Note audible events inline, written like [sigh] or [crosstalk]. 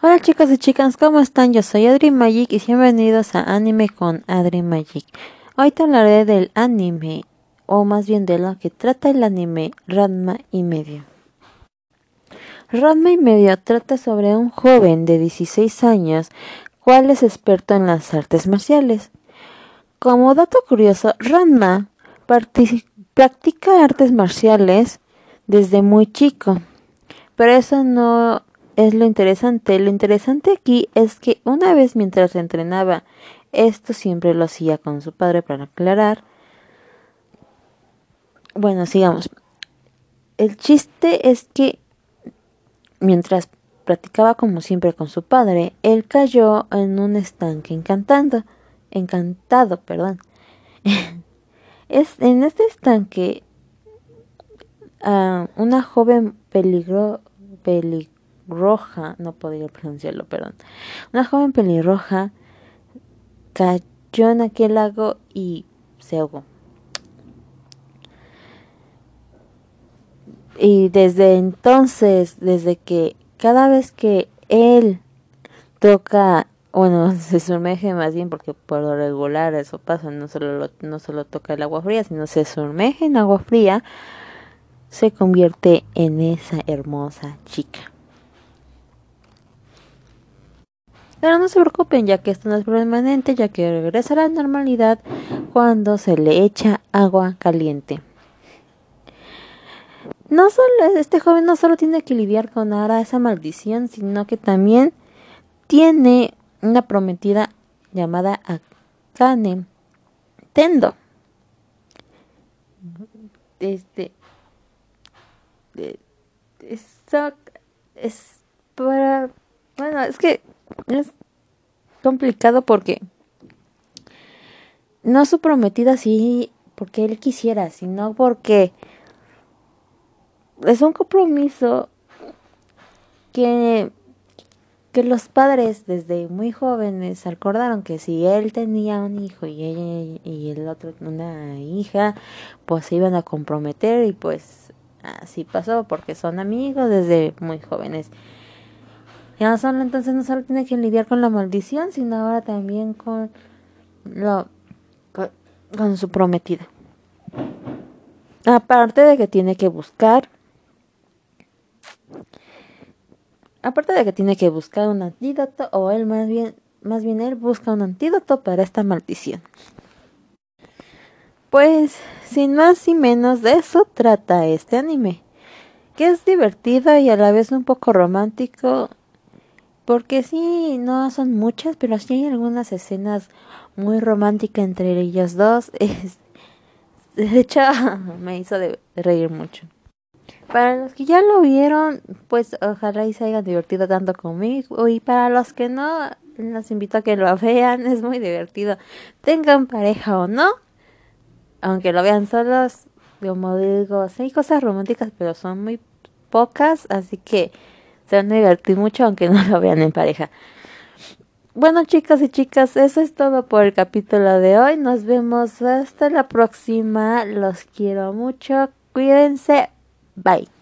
Hola chicos y chicas, ¿cómo están? Yo soy Adri Magic y bienvenidos a Anime con Adri Magic. Hoy te hablaré del anime, o más bien de lo que trata el anime Ranma y medio. Ranma y medio trata sobre un joven de 16 años, cual es experto en las artes marciales. Como dato curioso, Ranma practica artes marciales desde muy chico, pero eso no es lo interesante. Lo interesante aquí es que una vez mientras entrenaba, esto siempre lo hacía con su padre para aclarar. Bueno, sigamos. El chiste es que mientras practicaba como siempre con su padre, él cayó en un estanque encantando, encantado, perdón. [laughs] es en este estanque uh, una joven peligro, peligro roja, no podría pronunciarlo, perdón. Una joven pelirroja cayó en aquel lago y se ahogó. Y desde entonces, desde que cada vez que él toca, bueno, [laughs] se sumerge más bien porque por lo regular eso pasa, no solo, no solo toca el agua fría, sino se sumerge en agua fría, se convierte en esa hermosa chica. Pero no se preocupen, ya que esto no es permanente, ya que regresa a la normalidad cuando se le echa agua caliente. No solo este joven no solo tiene que lidiar con ahora esa maldición, sino que también tiene una prometida llamada Akane Tendo. Este esto es para bueno, es que es complicado porque no su prometida así porque él quisiera, sino porque es un compromiso que, que los padres desde muy jóvenes acordaron que si él tenía un hijo y ella y el otro una hija, pues se iban a comprometer y pues así pasó porque son amigos desde muy jóvenes. Y no solo entonces no solo tiene que lidiar con la maldición, sino ahora también con lo con, su prometida. Aparte de que tiene que buscar aparte de que tiene que buscar un antídoto o él más bien más bien él busca un antídoto para esta maldición. Pues sin más y menos de eso trata este anime, que es divertido y a la vez un poco romántico porque sí, no son muchas, pero sí hay algunas escenas muy románticas entre ellos dos. [laughs] de hecho, [laughs] me hizo de reír mucho. Para los que ya lo vieron, pues ojalá y se hayan divertido tanto conmigo. Y para los que no, los invito a que lo vean, es muy divertido. Tengan pareja o no, aunque lo vean solos, como digo, sí hay cosas románticas, pero son muy pocas, así que se van a divertir mucho aunque no lo vean en pareja. Bueno, chicas y chicas, eso es todo por el capítulo de hoy. Nos vemos hasta la próxima. Los quiero mucho. Cuídense. Bye.